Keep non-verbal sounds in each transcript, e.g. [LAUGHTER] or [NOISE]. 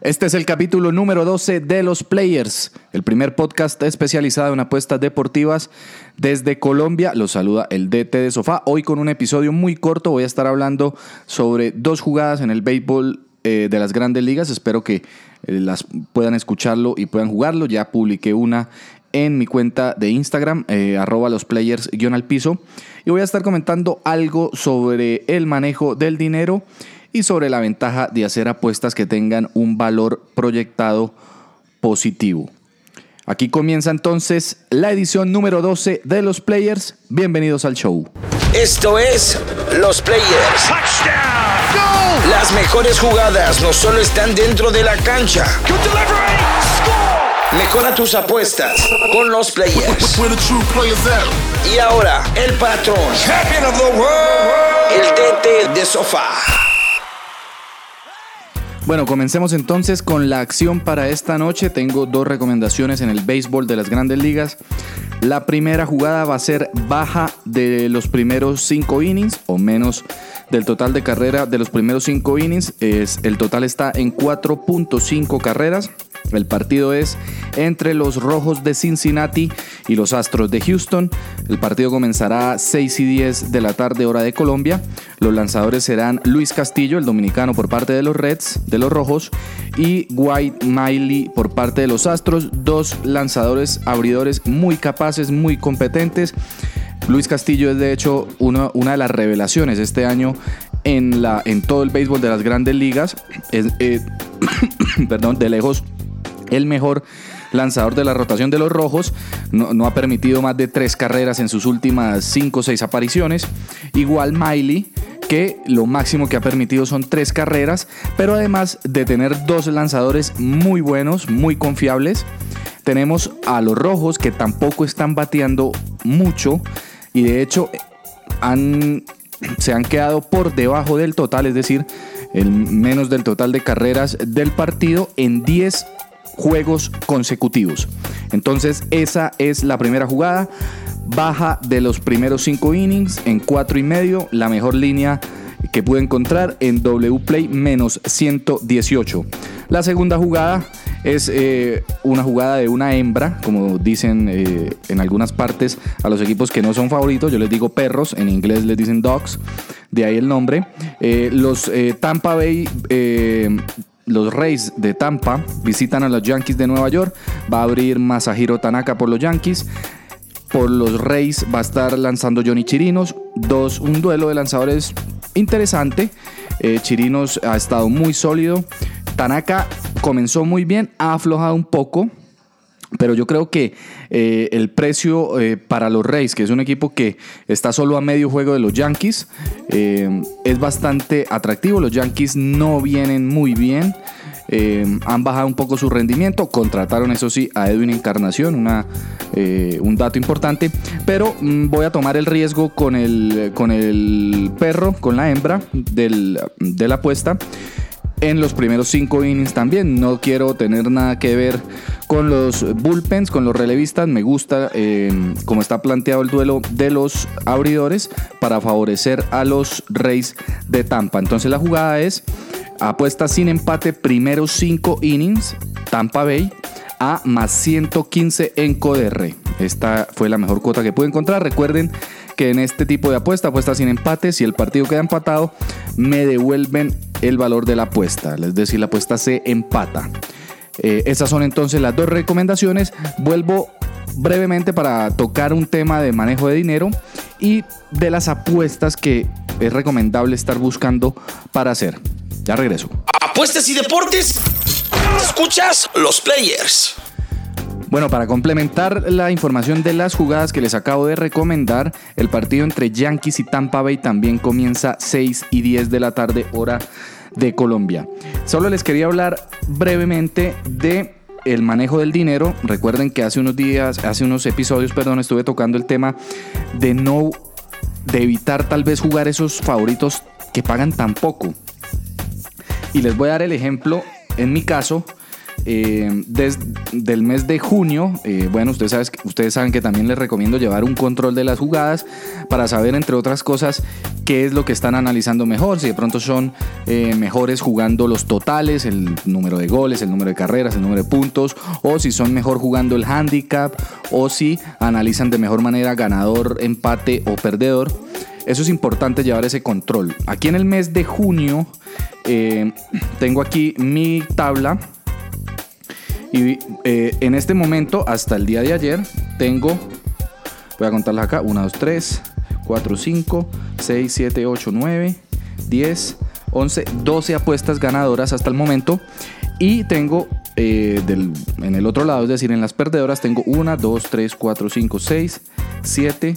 Este es el capítulo número 12 de Los Players, el primer podcast especializado en apuestas deportivas desde Colombia. Los saluda el DT de Sofá. Hoy con un episodio muy corto voy a estar hablando sobre dos jugadas en el béisbol eh, de las grandes ligas. Espero que eh, las puedan escucharlo y puedan jugarlo. Ya publiqué una en mi cuenta de Instagram, eh, arroba los. Y voy a estar comentando algo sobre el manejo del dinero y sobre la ventaja de hacer apuestas que tengan un valor proyectado positivo. Aquí comienza entonces la edición número 12 de Los Players. Bienvenidos al show. Esto es Los Players. Las mejores jugadas no solo están dentro de la cancha. Mejora tus apuestas con Los Players. Y ahora, el patrón. El DT de sofá. Bueno, comencemos entonces con la acción para esta noche. Tengo dos recomendaciones en el béisbol de las grandes ligas. La primera jugada va a ser baja de los primeros cinco innings o menos del total de carrera de los primeros cinco innings. Es, el total está en 4.5 carreras. El partido es entre los Rojos de Cincinnati y los Astros de Houston. El partido comenzará a 6 y 10 de la tarde hora de Colombia. Los lanzadores serán Luis Castillo, el dominicano por parte de los Reds, de los Rojos, y White Miley por parte de los Astros. Dos lanzadores abridores muy capaces, muy competentes. Luis Castillo es de hecho una, de las revelaciones este año en, la, en todo el béisbol de las grandes ligas. Es, eh, [COUGHS] perdón, de lejos el mejor lanzador de la rotación de los rojos. No, ha permitido más de tres carreras en sus últimas cinco o seis apariciones. Igual Miley, que lo máximo que ha permitido son tres carreras, pero además de tener dos lanzadores muy buenos, muy confiables, tenemos a los rojos que tampoco están bateando mucho y de hecho han, se han quedado por debajo del total, es decir, el menos del total de carreras del partido en 10 juegos consecutivos. Entonces esa es la primera jugada. Baja de los primeros cinco innings en cuatro y medio, la mejor línea que pude encontrar en W Play menos 118. La segunda jugada es eh, una jugada de una hembra, como dicen eh, en algunas partes a los equipos que no son favoritos, yo les digo perros, en inglés les dicen dogs, de ahí el nombre. Eh, los Tampa Bay los Rays de Tampa visitan a los Yankees de Nueva York. Va a abrir Masahiro Tanaka por los Yankees. Por los Rays va a estar lanzando Johnny Chirinos. Dos, un duelo de lanzadores interesante. Eh, Chirinos ha estado muy sólido. Tanaka comenzó muy bien, ha aflojado un poco. Pero yo creo que eh, el precio eh, para los Rays, que es un equipo que está solo a medio juego de los Yankees, es bastante atractivo. Los Yankees no vienen muy bien. Han bajado un poco su rendimiento. Contrataron, eso sí, a Edwin Encarnación, una, un dato importante. Pero mm, voy a tomar el riesgo con el, con el perro, con la hembra del, de la apuesta en los primeros cinco innings también. No quiero tener nada que ver con los bullpens, con los relevistas. Me gusta eh, como está planteado el duelo de los abridores para favorecer a los Reyes de Tampa. Entonces la jugada es apuesta sin empate primeros cinco innings, Tampa Bay a más 115 en CODR. Esta fue la mejor cuota que pude encontrar. Recuerden que en este tipo de apuesta, apuesta sin empate, si el partido queda empatado, me devuelven el valor de la apuesta. Es decir, la apuesta se empata. Eh, esas son entonces las dos recomendaciones. Vuelvo brevemente para tocar un tema de manejo de dinero y de las apuestas que es recomendable estar buscando para hacer. Ya regreso. Apuestas y deportes. Escuchas los players. Bueno, para complementar la información de las jugadas que les acabo de recomendar, el partido entre Yankees y Tampa Bay también comienza 6 y 10 de la tarde hora de Colombia. Solo les quería hablar brevemente de el manejo del dinero. Recuerden que hace unos días, hace unos episodios, perdón, estuve tocando el tema de no de evitar tal vez jugar esos favoritos que pagan tan poco. Y les voy a dar el ejemplo en mi caso eh, desde el mes de junio, eh, bueno, ustedes, ustedes saben que también les recomiendo llevar un control de las jugadas para saber, entre otras cosas, qué es lo que están analizando mejor, si de pronto son eh, mejores jugando los totales, el número de goles, el número de carreras, el número de puntos, o si son mejor jugando el handicap, o si analizan de mejor manera ganador, empate o perdedor. Eso es importante llevar ese control. Aquí en el mes de junio tengo aquí mi tabla y eh, en este momento, hasta el día de ayer, tengo, voy a contarlas acá, 1, 2, 3, 4, 5, 6, 7, 8, 9, 10, 11, 12 apuestas ganadoras hasta el momento. Y tengo eh, en el otro lado, es decir, en las perdedoras, tengo 1, 2, 3, 4, 5, 6, 7,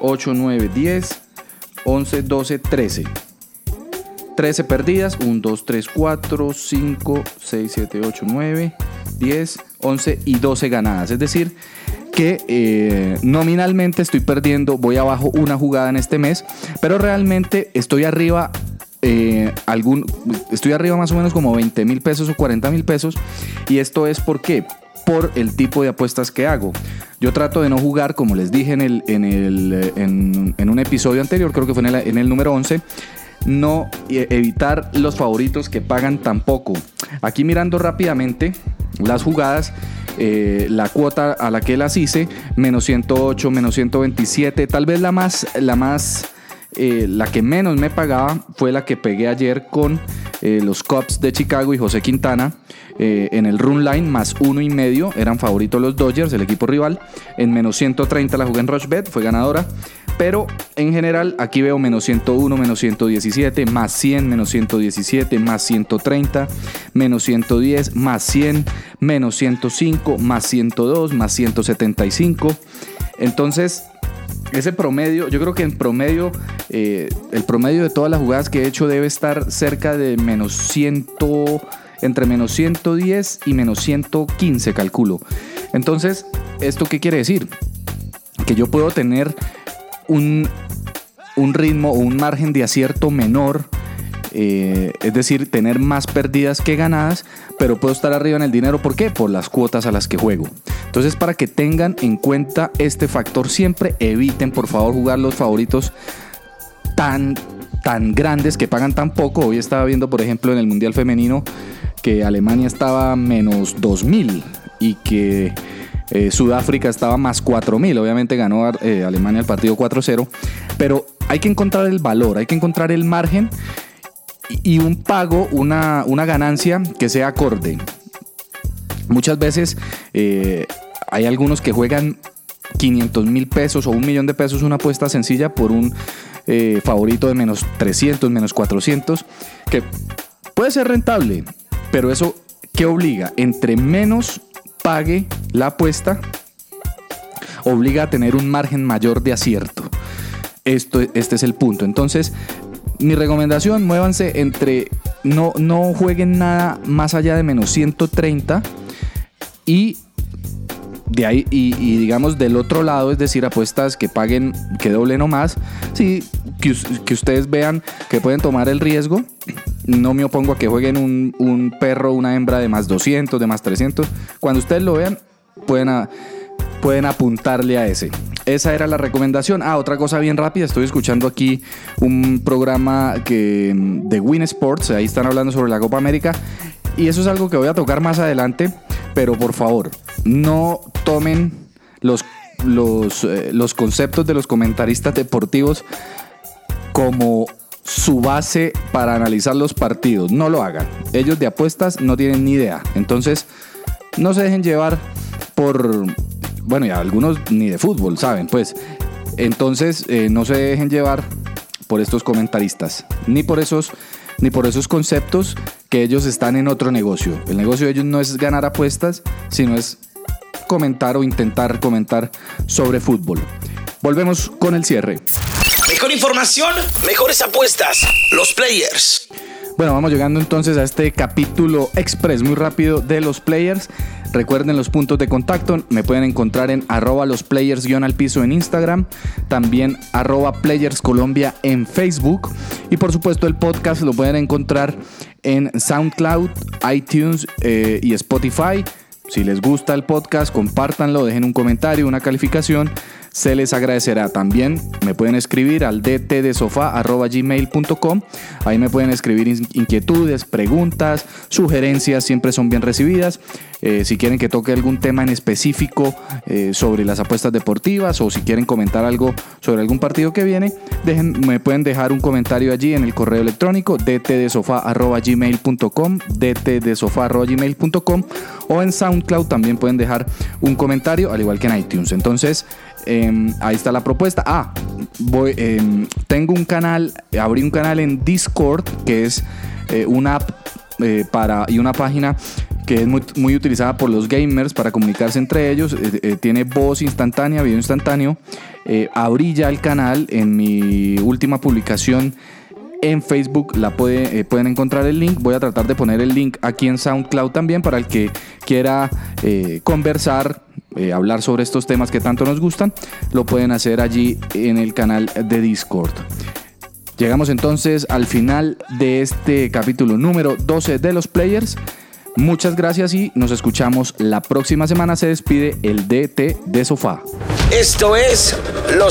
8, 9, 10, 11, 12, 13. 13 perdidas, 1, 2, 3, 4, 5, 6, 7, 8, 9, 10, 11 y 12 ganadas. Es decir, que eh, nominalmente estoy perdiendo, voy abajo una jugada en este mes, pero realmente estoy arriba. Eh, algún, estoy arriba más o menos como 20 mil pesos o 40 mil pesos y esto es porque por el tipo de apuestas que hago. Yo trato de no jugar, como les dije en, el, en, el, en, un episodio anterior, creo que fue en el, número 11, no evitar los favoritos que pagan tan poco. Aquí mirando rápidamente, las jugadas. Eh, la cuota a la que las hice, menos 108, menos 127, tal vez la más, la más, eh, la que menos me pagaba fue la que pegué ayer con eh, los Cubs de Chicago y José Quintana. en el run line más uno y medio eran favoritos los Dodgers, el equipo rival. En menos 130 la jugué en Rushbet, fue ganadora. Pero en general aquí veo menos 101, menos 117, más 100, menos 117, más 130, menos 110, más 100, menos 105, más 102, más 175. Entonces, ese promedio, yo creo que en promedio, eh, el promedio de todas las jugadas que he hecho debe estar cerca de menos 100, entre menos 110 y menos 115, calculo. Entonces, ¿esto qué quiere decir? Que yo puedo tener un, ritmo o un margen de acierto menor. Eh, es decir, tener más perdidas que ganadas, pero puedo estar arriba en el dinero. ¿Por qué? Por las cuotas a las que juego. Entonces, para que tengan en cuenta este factor siempre, eviten por favor jugar los favoritos tan, tan grandes que pagan tan poco. Hoy estaba viendo, por ejemplo, en el Mundial Femenino que Alemania estaba menos 2000 y que eh, Sudáfrica estaba más 4.000, obviamente ganó eh, Alemania el partido 4-0, pero hay que encontrar el valor, hay que encontrar el margen y un pago, una, una ganancia que sea acorde. Muchas veces eh, hay algunos que juegan 500 mil pesos o un millón de pesos una apuesta sencilla por un favorito de menos 300, menos 400, que puede ser rentable, pero eso, ¿qué obliga? Entre menos pague la apuesta obliga a tener un margen mayor de acierto. Esto, este es el punto. Entonces, mi recomendación, muévanse entre, no, no jueguen nada más allá de menos 130 y de ahí, y, digamos del otro lado, es decir, apuestas que paguen, que doblen o más, sí, que, ustedes vean que pueden tomar el riesgo no me opongo a que jueguen un, un perro, una hembra de más 200, de más 300. Cuando ustedes lo vean, pueden, pueden apuntarle a ese. Esa era la recomendación. Ah, otra cosa bien rápida, estoy escuchando aquí un programa que, de Win Sports, ahí están hablando sobre la Copa América. Y eso es algo que voy a tocar más adelante, pero por favor, no tomen los, los, eh, los conceptos de los comentaristas deportivos como su base para analizar los partidos. No lo hagan. Ellos de apuestas no tienen ni idea. Entonces, no se dejen llevar por, bueno, y algunos ni de fútbol, ¿saben? Pues, entonces, eh, no se dejen llevar por estos comentaristas, ni por esos, ni por esos conceptos que ellos están en otro negocio. El negocio de ellos no es ganar apuestas, sino es comentar o intentar comentar sobre fútbol. Volvemos con el cierre. Mejor información, mejores apuestas. Los players. Bueno, vamos llegando entonces a este capítulo express muy rápido de los players. Recuerden los puntos de contacto, me pueden encontrar en arroba los players al piso en Instagram, también arroba players Colombia en Facebook y por supuesto el podcast lo pueden encontrar en SoundCloud, iTunes eh, y Spotify. Si les gusta el podcast, compártanlo, dejen un comentario, una calificación se les agradecerá. También me pueden escribir al dtdesofá.gmail.com. Ahí me pueden escribir inquietudes, preguntas, sugerencias, siempre son bien recibidas. Eh, si quieren que toque algún tema en específico eh, sobre las apuestas deportivas o si quieren comentar algo sobre algún partido que viene, me pueden dejar un comentario allí en el correo electrónico dtdesofá.gmail.com dtdesofá.gmail.com o en SoundCloud también pueden dejar un comentario, al igual que en iTunes. Entonces, em, ahí está la propuesta. Ah, voy, em, tengo un canal, abrí un canal en Discord, que es eh, una app para, y una página que es muy, utilizada por los gamers para comunicarse entre ellos. Eh, eh, tiene voz instantánea, video instantáneo. Eh, abrí ya el canal en mi última publicación en Facebook la puede, pueden encontrar el link. Voy a tratar de poner el link aquí en SoundCloud también para el que quiera conversar, hablar sobre estos temas que tanto nos gustan. Lo pueden hacer allí en el canal de Discord. Llegamos entonces al final de este capítulo número 12 de los players. Muchas gracias y nos escuchamos la próxima semana. Se despide el DT de Sofá. Esto es Los